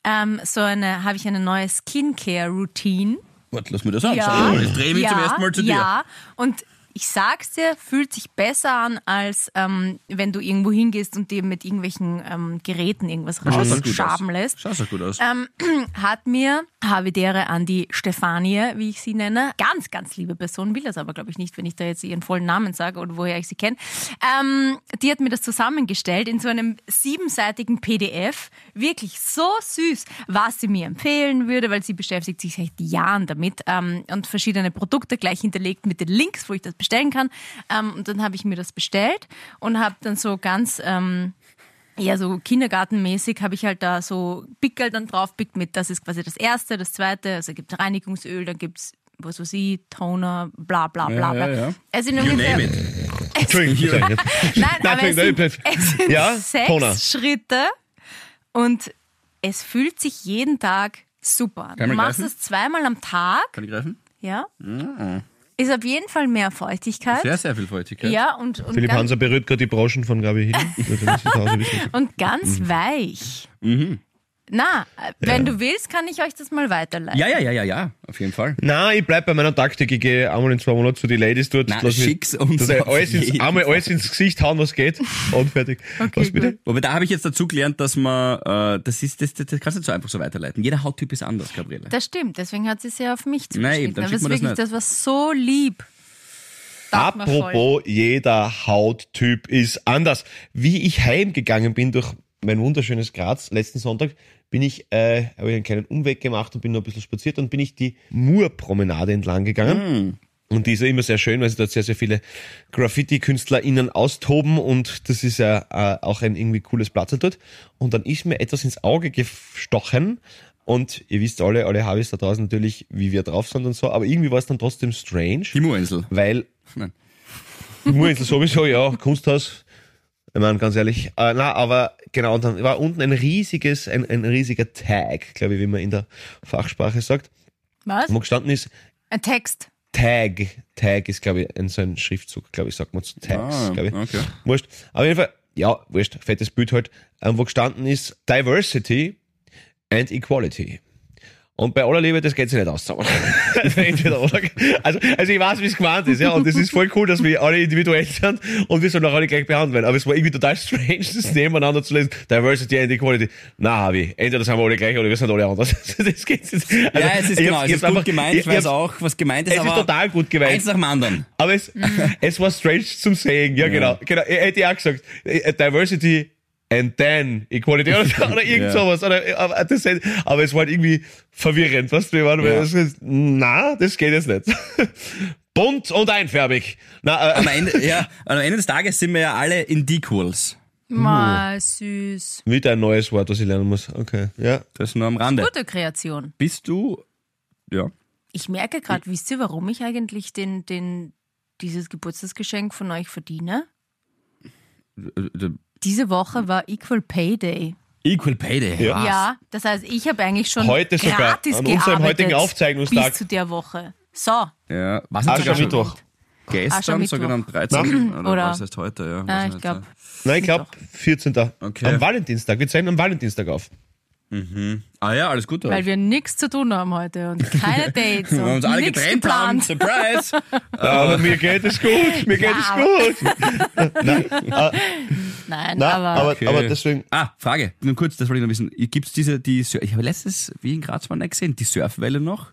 ähm, so eine, habe ich eine neue Skincare-Routine. Warte, lass mir das anschauen. Ich drehe mich zum ersten Mal zu dir. Ja, und Ich sag's dir, fühlt sich besser an, als ähm, wenn du irgendwo hingehst und dir mit irgendwelchen ähm, Geräten irgendwas Schaut gut rausschaben aus. lässt. Schaut doch gut aus. Ähm, hat mir Havidere an die Stefanie, wie ich sie nenne, ganz, ganz liebe Person, will das aber glaube ich nicht, wenn ich da jetzt ihren vollen Namen sage oder woher ich sie kenne, ähm, die hat mir das zusammengestellt in so einem siebenseitigen PDF, wirklich so süß, was sie mir empfehlen würde, weil sie beschäftigt sich seit Jahren damit ähm, und verschiedene Produkte gleich hinterlegt mit den Links, wo ich das bestellen kann. Ähm, und dann habe ich mir das bestellt und habe dann so ganz... Ähm, ja, so kindergartenmäßig habe ich halt da so Pickel dann draufpickt mit, das ist quasi das erste, das zweite, also gibt Reinigungsöl, dann gibt's was weiß ich, Toner, bla bla bla. Ja, bla. ja, ja. Es sind You ungefähr, name it. Entschuldigung, Nein, aber es sind, es sind Ja, sechs Toner. Schritte und es fühlt sich jeden Tag super an. Kann Du machst greifen? es zweimal am Tag, Kann ich greifen? ja. Ist auf jeden Fall mehr Feuchtigkeit. Sehr, sehr viel Feuchtigkeit. Ja, und, und, Philipp Hanser berührt gerade die Broschen von Gabi wissen. und ganz weich. Na, äh, wenn du willst, kann ich euch das mal weiterleiten. Ja, ja, ja, ja, ja, auf jeden Fall. Nein, ich bleib bei meiner Taktik. Ich gehe einmal in zwei Monaten zu den Ladies dort. Nein, lass mich- schick's uns dass ich auf alles ins, einmal alles ins Gesicht hauen, was geht. Und fertig. was bitte? Wobei da habe ich jetzt dazu gelernt, dass man, äh, das ist, das, das, das kannst du nicht so einfach so weiterleiten. Jeder Hauttyp ist anders, Gabriele. Das stimmt, deswegen hat sie es ja auf mich Nein, eben, zugeschnitten. dann Aber das wirklich, das war so lieb. Apropos, jeder Hauttyp ist anders. Wie ich heimgegangen bin durch mein wunderschönes Graz letzten Sonntag, bin ich, äh, habe ich einen kleinen Umweg gemacht und bin noch ein bisschen spaziert und bin ich die Murpromenade entlang gegangen. Und die ist ja immer sehr schön, weil sie dort sehr, sehr viele Graffiti-KünstlerInnen austoben und das ist ja äh, auch ein irgendwie cooles Platz dort. Und dann ist mir etwas ins Auge gestochen und ihr wisst alle, alle Habis da draußen natürlich, wie wir drauf sind und so, aber irgendwie war es dann trotzdem strange, Die Murinsel. weil Nein. Murinsel sowieso, ja, Kunsthaus. Ich meine, ganz ehrlich. Äh, na, aber genau, und dann war unten ein riesiges, ein, ein riesiger Tag, glaube ich, wie man in der Fachsprache sagt, Was? wo gestanden ist, Ein Text. Tag. Tag ist, glaube ich, ein, so ein Schriftzug, glaube ich, sagt man zu Tags, Ah, glaube ich. okay. Wurscht. Auf jeden Fall, ja, wurscht, fettes Bild halt, ähm, wo gestanden ist Diversity and Equality. Und bei aller Liebe, das geht sich nicht aus zusammen. Also, also ich weiß, wie es gemeint ist, ja, und es ist voll cool, dass wir alle individuell sind und wir sollen auch alle gleich behandelt werden. Aber es war irgendwie total strange, das nebeneinander zu lesen. Diversity and Equality. Na, Habi, entweder sind wir alle gleich oder wir sind alle anders. Das geht nicht. Also, ja, es ist ich genau, es ich ist gut einfach- gemeint, ich, ich weiß auch, was gemeint ist, Es ist total gut gemeint. eins nach dem anderen. Aber es, es war strange zum Sehen, ja, genau. genau. Ich hätte auch gesagt, Diversity and then Equality oder, oder irgend sowas. Oder, aber, das, aber es war halt irgendwie verwirrend, was wir waren. Ja. Das na, das geht jetzt nicht. Bunt und einfärbig. Na, Am äh, Ende, ja, am Ende des Tages sind wir ja alle in Equals. Mal süß. wieder ein neues Wort, was ich lernen muss. Okay, ja. Das nur am Rande. Gute Kreation. Bist du, ja, Ich merke gerade, wisst ihr, warum ich eigentlich den, den, dieses Geburtstagsgeschenk von euch verdiene? Äh, Diese Woche war Equal Pay Day. Equal Pay Day. Ja. Ja, das heißt, ich habe eigentlich schon Heute sogar, gratis an unserem gearbeitet heutigen Aufzeichnungstag. bis zu der Woche. So, Ja, was ist sogar Aschermittwoch. gestern, sogar am 13. Oder, Oder- was heißt heute, ja. Ah, ich glaube. ja. Nein, ich glaube 14. Okay. Am Valentinstag. Wir zeichnen am Valentinstag auf. Ah ja, alles gut. weil wir nichts zu tun haben heute und keine Dates wir und uns alle nichts getrennt haben. geplant. Surprise! Ja, aber mir geht es gut. Mir geht es gut. Nein, äh, Nein, nein, aber, aber, Okay. aber deswegen, Ah, Frage, nur kurz, das wollte ich noch wissen. Gibt's diese, die, Sur- ich habe letztes, wie in Graz mal nicht gesehen, die Surfwelle noch?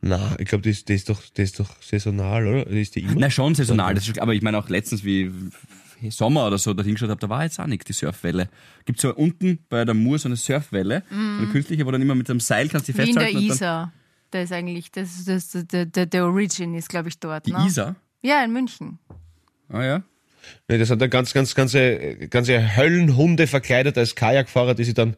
Na, ich glaube, die, ist- die, ist doch, die ist doch saisonal, oder? Die ist die immer? Na, schon saisonal, das ist, aber ich meine auch letztens, wie Sommer oder so, da hingeschaut habe, da war jetzt auch nichts, die Surfwelle. Gibt so unten bei der Mur so eine Surfwelle, so eine künstliche, wo dann immer mit einem Seil kannst du die wie in der festhalten. Isar. Der ist eigentlich, das, das, das, der, der, der Origin ist, glaube ich, dort. Dann, ne? die Isar? Ja, in München. Ah ja. Nee, das hat dann ganz, ganz, ganze, ganze Höllenhunde verkleidet als Kajakfahrer, die sich dann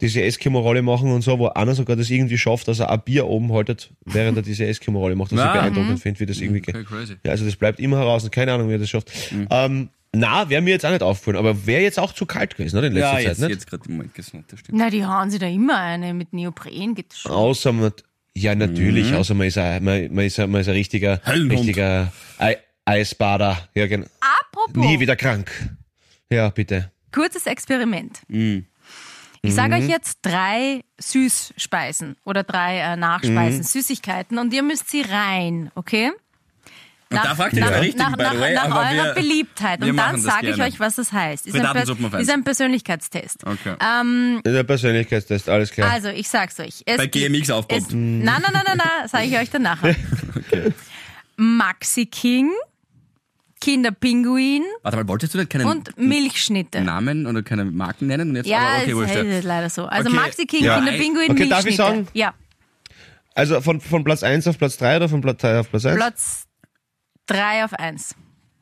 diese Eskimo-Rolle machen und so, wo einer sogar das irgendwie schafft, dass er ein Bier oben haltet, während er diese Eskimo-Rolle macht, was ich beeindruckend finde, wie das irgendwie geht. Crazy. Ja, also das bleibt immer heraus und keine Ahnung, wie er das schafft. Ähm, na, wäre mir jetzt auch nicht aufgefallen, aber wäre jetzt auch zu kalt gewesen, ne, in letzter Ja, Zeit, jetzt, nicht? jetzt gerade im Moment gesund, das stimmt. Na, die hauen sie da immer eine mit Neopren, geht schon. Außer man, ja, natürlich, außer man ist ein, man, man ist ein, man ist ein richtiger, Höllenhund. richtiger Ei- Eisbader. Ja, genau. Apropos, Nie wieder krank. Ja, bitte. kurzes Experiment. Mm. Ich sage Mhm. euch jetzt drei Süßspeisen oder drei äh, Nachspeisen, Mhm. Süßigkeiten und ihr müsst sie rein, okay? Und da fragt ihr nach, richtig, nach, by the nach, way, nach eurer wir- Beliebtheit. wir Und dann sage ich euch, was das heißt. Ist, ein, Datensuppen-Fans. ist ein Persönlichkeitstest. Okay. Ähm, Der Persönlichkeitstest, alles klar. also, ich sag's euch. Es Bei GMX aufpoppt. Es, nein, nein, nein, nein, nein, sage ich euch dann nachher. Maxi King, Kinderpinguin Warte mal, wolltest du denn keinen und Milchschnitte. Namen oder keine Marken nennen? Und jetzt, Ja, aber okay, es wurscht, ja. ist leider so. Also Okay, Maxi King, ja. Kinderpinguin, Okay, darf ich Milchschnitte. sagen? Ja, Also von, von Platz 1 auf Platz 3 oder von Platz 3 auf Platz 1? Platz 3 auf 1.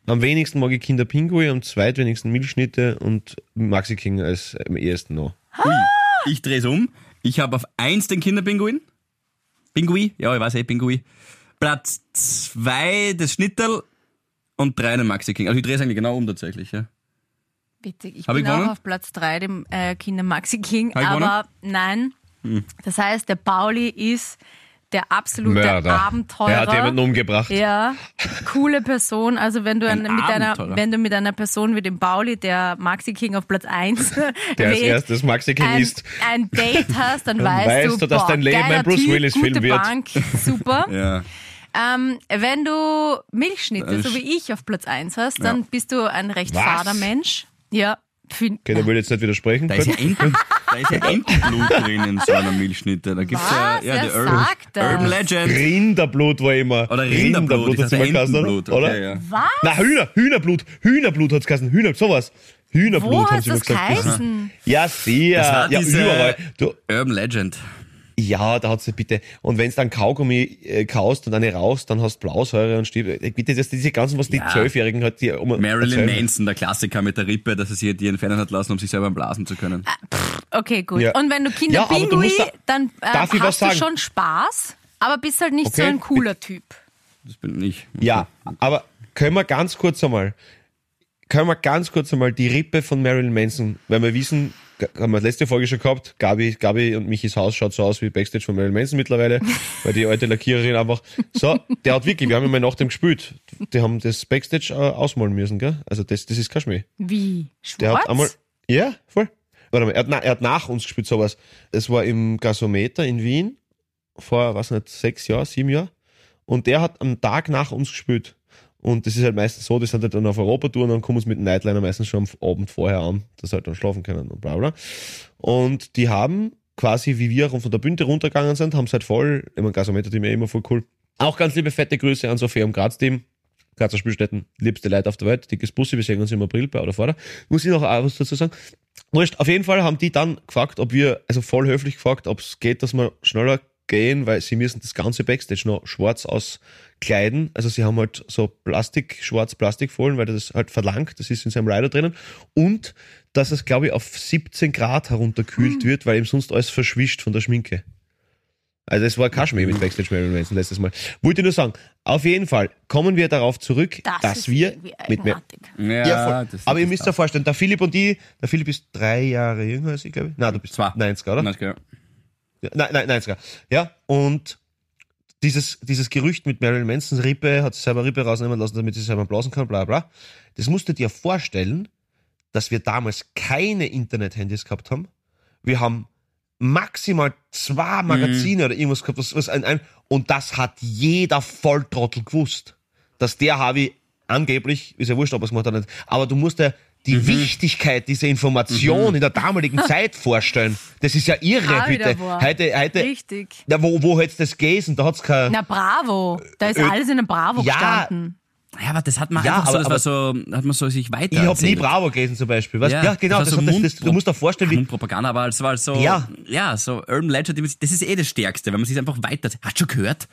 Am wenigsten mag ich Kinderpinguin, am zweitwenigsten Milchschnitte und Maxi King als am ehesten noch. Ich drehe es um. Ich habe auf 1 den Kinderpinguin. Pinguin? Ja, ich weiß eh, Pinguin. Platz 2 das Schnitterl und 3 den Maxi King. Also ich drehe es eigentlich genau um tatsächlich. Ja. Bitte, ich Hab bin ich gewonnen? auch auf Platz 3, dem äh, Kinder Maxi King, Hab ich Hm. aber nein. Das heißt, der Pauli ist der absolute Mörder. Abenteurer. Er hat jemanden umgebracht. Ja, coole Person. Also wenn du Ein ein, mit einer, Abenteurer. wenn du mit einer Person wie dem Pauli, der Maxi King auf Platz 1 Der als erstes Maxi King ein, ist. ein Date hast, dann, Dann weißt, weißt du, dass boah, dein Leben ein geiler Bruce typ, Willis-Film gute wird. Bank, super. ja. Ähm, wenn du Milchschnitte, so wie ich, auf Platz 1 hast, dann Ja. bist du ein recht Was? fader Mensch. Ja, Okay, da will ich jetzt nicht widersprechen. Da ist ja Enten, da ist ja Entenblut drin in so einer Milchschnitte. Da gibt's ja, Was? ja die Wer Urban, Legend. Rinderblut war immer. Oder Rinderblut. hat's Ich immer Entenblut. oder? Okay, ja. was? Na, Hühner, Hühnerblut. Hühnerblut hat's geheißen. Hühner, sowas. Hühnerblut Wo haben hat sie immer das gesagt. Geheißen? Ja, sehr. Das war ja, diese- überall. Du, Urban Legend. Ja, da hat's bitte. Und wenn's dann Kaugummi äh, kaust und eine raus, dann hast du Blausäure und Stieb. Äh, Bitte, das diese ganzen, was die Ja. Zwölfjährigen halt, die um Marilyn erzählen. Manson, der Klassiker mit der Rippe, dass er sich die entfernen hat lassen, um sich selber blasen zu können. Okay, gut. Ja. Und wenn du Ja, du Kinderpinguin, musst da- dann äh, hast du sagen? schon Spaß, aber bist halt nicht so Okay. ein cooler Typ. Das bin ich. Ja, aber können wir ganz kurz einmal, können wir ganz kurz einmal die Rippe von Marilyn Manson, weil wir wissen, haben wir letzte Folge schon gehabt, Gabi, Gabi und Michis Haus schaut so aus wie Backstage von Marilyn Manson mittlerweile, weil die alte Lackiererin einfach, so, der hat wirklich, wir haben mal nach dem gespielt, die haben das Backstage äh, ausmalen müssen, gell? Also das, das ist kein Schmäh. Wie? Schwarz? Der hat einmal, ja, voll. Warte mal, er hat, na, er hat nach uns gespielt, sowas. Es war im Gasometer in Wien, vor, was nicht, sechs Jahren, sieben Jahren. Und der hat am Tag nach uns gespielt. Und das ist halt meistens so, die sind halt dann auf Europatour und dann kommen sie mit dem Nightliner meistens schon am Abend vorher an, dass sie halt dann schlafen können und bla bla. Und die haben quasi, wie wir von der Bühne runtergegangen sind, haben sie halt voll, ich mein Gasometer-Team ja immer voll cool. Auch ganz liebe fette Grüße an Sophia und Graz-Team. Grazer Spielstätten, liebste Leute auf der Welt, dickes Bussi, wir sehen uns im April bei oder vorder. Muss ich noch auch was dazu sagen? Wurscht, auf jeden Fall haben die dann gefragt, ob wir, also voll höflich gefragt, ob es geht, dass wir schneller gehen, weil sie müssen das ganze Backstage noch schwarz auskleiden. Also sie haben halt so Plastik, schwarz Plastikfolien, weil das halt verlangt, das ist in seinem Rider drinnen. Und dass es, glaube ich, auf 17 Grad herunterkühlt wird, weil ihm sonst alles verschwischt von der Schminke. Also es war kein Schmäh mit Backstage Marilyn Manson letztes Mal. Wollte nur sagen, auf jeden Fall kommen wir darauf zurück, Das dass ist wir mit mehr. Ja, ja, voll. das- aber ihr müsst euch vorstellen, der Philipp und die, der Philipp ist drei Jahre jünger als ich, glaube ich. Nein, du bist Zwei. 90, oder? Nein, okay. Ja, Nein, nein, 90er. Ja, und dieses, dieses Gerücht mit Marilyn Mansons Rippe, hat sie selber Rippe rausnehmen lassen, damit sie selber blasen kann, bla bla. Das musst du dir vorstellen, dass wir damals keine Internet-Handys gehabt haben. Wir haben maximal zwei Magazine oder irgendwas gehabt, was, was ein, ein, und das hat jeder Volltrottel gewusst. Dass der Harvey angeblich, ist ja wurscht, ob er es gemacht hat oder nicht, aber du musst dir die Wichtigkeit dieser Information in der damaligen Zeit vorstellen. Das ist ja irre, wieder bitte. Heute, heute, Richtig. ja, wo, wo hätt's das gelesen? Da hat's kein, Na Bravo, da ist Ö- alles in einem Bravo Ja. gestanden. Ja, aber das hat man Ja, einfach so, aber- war so, hat man so sich weiter ich habe nie. Bravo gelesen zum Beispiel. Weißt? Ja, genau, das das, so das, du musst dir vorstellen, wie, Mundpropaganda, aber es war so, Ja. ja, so Urban Legend, das ist eh das Stärkste, wenn man sich einfach weiter, hat schon gehört?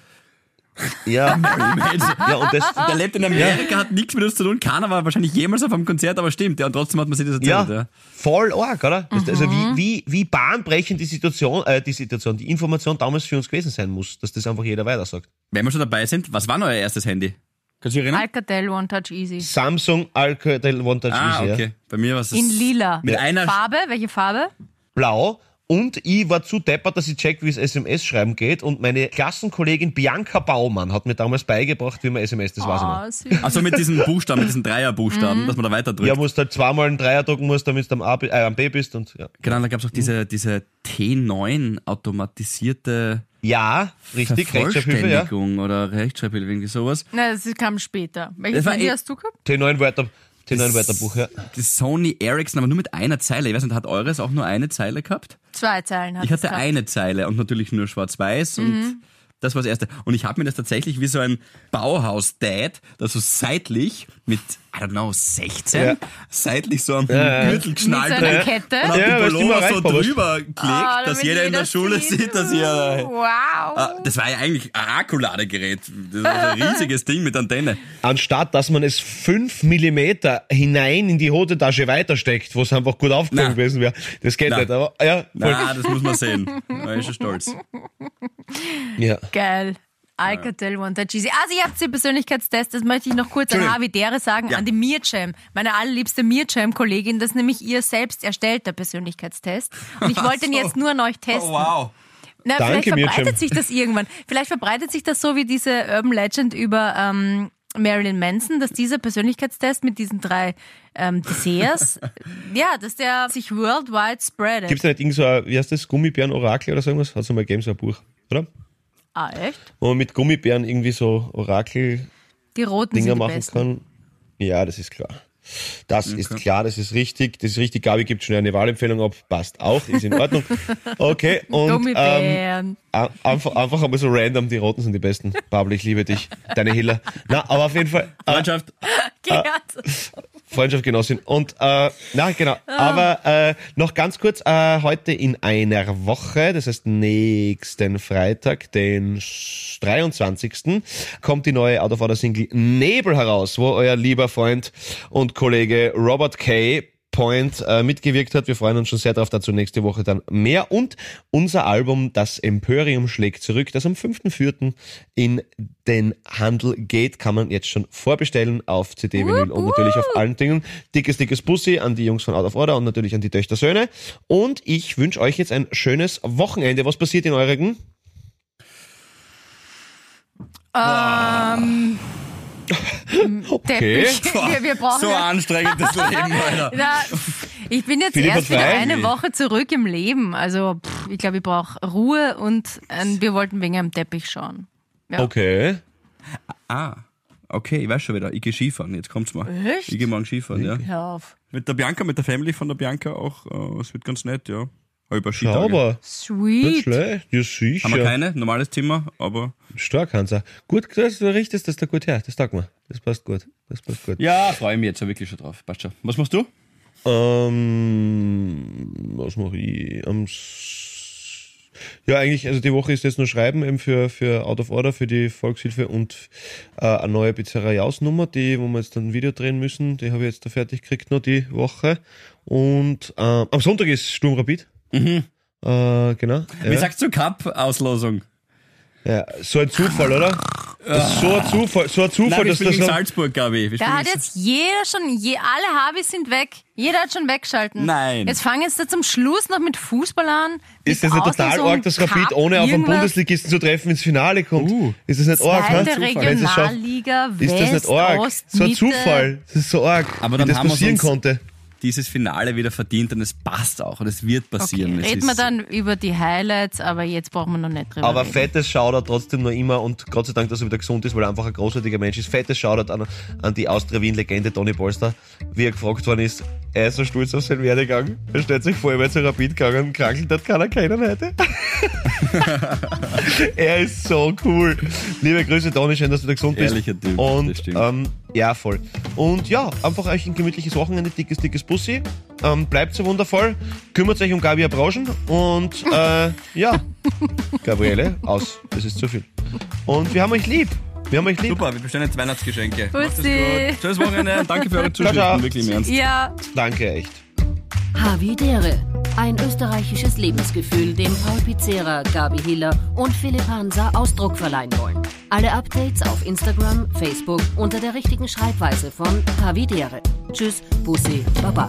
Ja, ja, und das, Der lebt in Amerika, hat nichts mit uns zu tun, keiner war wahrscheinlich jemals auf einem Konzert, aber stimmt, ja, und trotzdem hat man sich das erzählt, ja, ja. voll arg, oder? Das, Also Mhm. wie, wie, wie bahnbrechend die Situation, äh, die Situation, die Information damals für uns gewesen sein muss, dass das einfach jeder weiter sagt. Wenn wir schon dabei sind, was war noch euer erstes Handy? Kannst du dich erinnern? Alcatel One Touch Easy. Samsung Alcatel One Touch ah, Easy, okay. ja. Bei mir war es In lila. Mit einer Farbe, welche Farbe? Blau. Und ich war zu deppert, dass ich check, wie es SMS schreiben geht. Und meine Klassenkollegin Bianca Baumann hat mir damals beigebracht, wie man SMS, das weiß ich noch. Ah, süß. Also mit diesen Buchstaben, mit diesen Dreierbuchstaben, dass man da weiter drückt. Ja, musst halt zweimal einen Dreier drucken musst, damit du am, A, äh, am B bist und ja. Genau, da gab es auch diese, diese T9 automatisierte Ja, richtig, Rechtschreibhilfe, ja. Oder Rechtschreibhilfe, irgendwie sowas. Nein, das kam später. Welches Handy eh- hast du gehabt? Die neuen Wörter, Wörterbuch, ja. Das Sony Ericsson, aber nur mit einer Zeile. Ich weiß nicht, hat eures auch nur eine Zeile gehabt? Zwei Zeilen hat Ich hatte eine Zeile und natürlich nur schwarz-weiß und das war das erste. Und ich habe mir das tatsächlich wie so ein Bauhaus-Dad, das so seitlich mit, I don't know, 16, Ja. seitlich so am Ja. Gürtel geschnallt Mit so einer hat Kette? und hab Ja, du, Pullover immer so drüber gelegt, Ah, dass jeder in der Schule sieht. sieht, dass ihr... Wow. Ah, Das war ja eigentlich ein Akkuladegerät. Das war so ein riesiges Ding mit Antenne. Anstatt, dass man es fünf Millimeter hinein in die Hosentasche weitersteckt, wo es einfach gut aufgehoben Nein. gewesen wäre. Das geht Nein. nicht, aber ja, voll. Na, das muss man sehen. Da ist schon stolz. ja. Geil. Alcatel One Touch Easy. Also ihr habt den Persönlichkeitstest, das möchte ich noch kurz an. Harvey Dere sagen, Ja. an die Mirjam, meine allerliebste Mirjam-Kollegin, das ist nämlich ihr selbst erstellter Persönlichkeitstest. Und ich wollte ihn so. jetzt nur an euch testen. Oh, wow. Na, Danke, vielleicht verbreitet Mirjam. sich das irgendwann. Vielleicht verbreitet sich das so wie diese Urban Legend über ähm, Marilyn Manson, dass dieser Persönlichkeitstest mit diesen drei ähm, Desserts, ja, dass der sich worldwide spreadet. Gibt es nicht irgend so ein, wie heißt das, Gummibären-Orakel oder so irgendwas? Hat es mal gegeben, so ein Buch, oder? Ah, echt? Wo man mit Gummibären irgendwie so Orakel-Dinger Die roten die machen besten. kann. Ja, das ist klar. Das ist klar, das ist richtig. Das ist richtig. Gabi gibt schon eine Wahlempfehlung ab. Passt auch, ist in Ordnung. Okay, und ähm, einfach, einfach einmal so random, die Roten sind die besten. Pablo, ich liebe dich. Deine Hiller. Na, aber auf jeden Fall. Äh, Freundschaft. Gerd. Freundschaft, Genossin. Und äh, na genau. Aber äh, noch ganz kurz, äh, heute in einer Woche, das heißt nächsten Freitag, den 23. kommt die neue Out of Order Single Nebel heraus, wo euer lieber Freund und Kollege Robert Kay Point äh, mitgewirkt hat. Wir freuen uns schon sehr darauf, dazu nächste Woche dann mehr. Und unser Album Das Emporium schlägt zurück, das am 5.4. in den Handel geht, kann man jetzt schon vorbestellen auf CD, Vinyl und natürlich auf allen Dingen. Dickes, dickes Bussi an die Jungs von Out of Order und natürlich an die Töchter Söhne. Und ich wünsche euch jetzt ein schönes Wochenende. Was passiert in euren? Ähm, Okay. Teppich. Wir, wir brauchen So anstrengend das Leben, Alter. Na, ich bin jetzt Philipp erst wieder frei. eine Woche zurück im Leben. Also pff, ich glaube, ich brauche Ruhe und äh, wir wollten wegen einem Teppich schauen. Ja. Okay. Ah, okay, ich weiß schon wieder. Ich gehe Skifahren, jetzt kommt's mal. Echt? Ich gehe morgen Skifahren, ja. Hör auf. Mit der Bianca, mit der Family von der Bianca auch. Äh, Es wird ganz nett, ja. Halber Skitage. Sauber. Nicht Sweet. schlecht. Ja, sicher. Haben wir keine, normales Thema, aber Stark, Hansa. Gut, das, du richtest das da gut her. Das taugt mir. Das passt gut. Das passt gut. ja, freue ich mich jetzt ja wirklich schon drauf. Passt schon. Was machst du? Ähm, was mache ich? Am S- ja, eigentlich, also die Woche ist jetzt nur Schreiben eben für, für Out of Order, für die Volkshilfe und äh, eine neue Pizzeria-Ausnummer, die, wo wir jetzt dann ein Video drehen müssen. Die habe ich jetzt da fertig gekriegt noch die Woche. Und ähm, am Sonntag ist Sturm Rapid. Äh, genau. Wie Ja. sagst du Cup-Auslosung? ja, so ein Zufall, oder? Das ist so ein Zufall, so ein Zufall, Nein, wir dass das noch, Salzburg, Gabi. Wir Da hat jetzt jeder schon, je, alle Habis sind weg. Jeder hat schon weggeschalten. Nein. Jetzt fangen jetzt da zum Schluss noch mit Fußball an. ist das nicht total arg, dass Rapid Cup, ohne auf einen irgendwas. Bundesligisten zu treffen ins Finale kommt? Uh. ist das nicht arg? Zweite schafft. Regionalliga, Ist das West, nicht arg? Ost, so ein. Zufall. Das ist so arg, Aber wie dann das haben wir passieren uns- konnte. Dieses Finale wieder verdient und es passt auch und es wird Okay, passieren. Es reden wir dann über die Highlights, aber jetzt brauchen wir noch nicht drüber Aber reden. fettes Shoutout trotzdem noch immer und Gott sei Dank, dass er wieder gesund ist, weil er einfach ein großartiger Mensch ist. Fettes Shoutout an, an die Austria-Wien-Legende Toni Polster, wie er gefragt worden ist. Er ist so stolz auf seinen Werdegang. Er stellt sich vor, er wäre zu Rapid gegangen und krankelt hat keiner keinen heute. er ist so cool. Liebe Grüße, Toni, schön, dass du wieder gesund bist. Ehrlicher Typ, das Und ähm, ja, voll. Und ja, einfach euch ein gemütliches Wochenende, dickes, dickes Bussi. Ähm, bleibt so wundervoll. Kümmert euch um Gabi Brauschen und äh, ja, Gabriele, aus. Das ist zu viel. Und wir haben euch lieb. Wir haben euch lieb. Super, wir bestellen jetzt Weihnachtsgeschenke. Bussi. gut. Schönes Wochenende danke für eure ciao. Zuschriften. Wirklich im Ernst. Ja, Danke, echt. Havidere. Ein österreichisches Lebensgefühl, dem Paul Pizzera, Gabi Hiller und Philipp Hansa Ausdruck verleihen wollen. Alle Updates auf Instagram, Facebook unter der richtigen Schreibweise von Havidere. Tschüss, Bussi, Baba.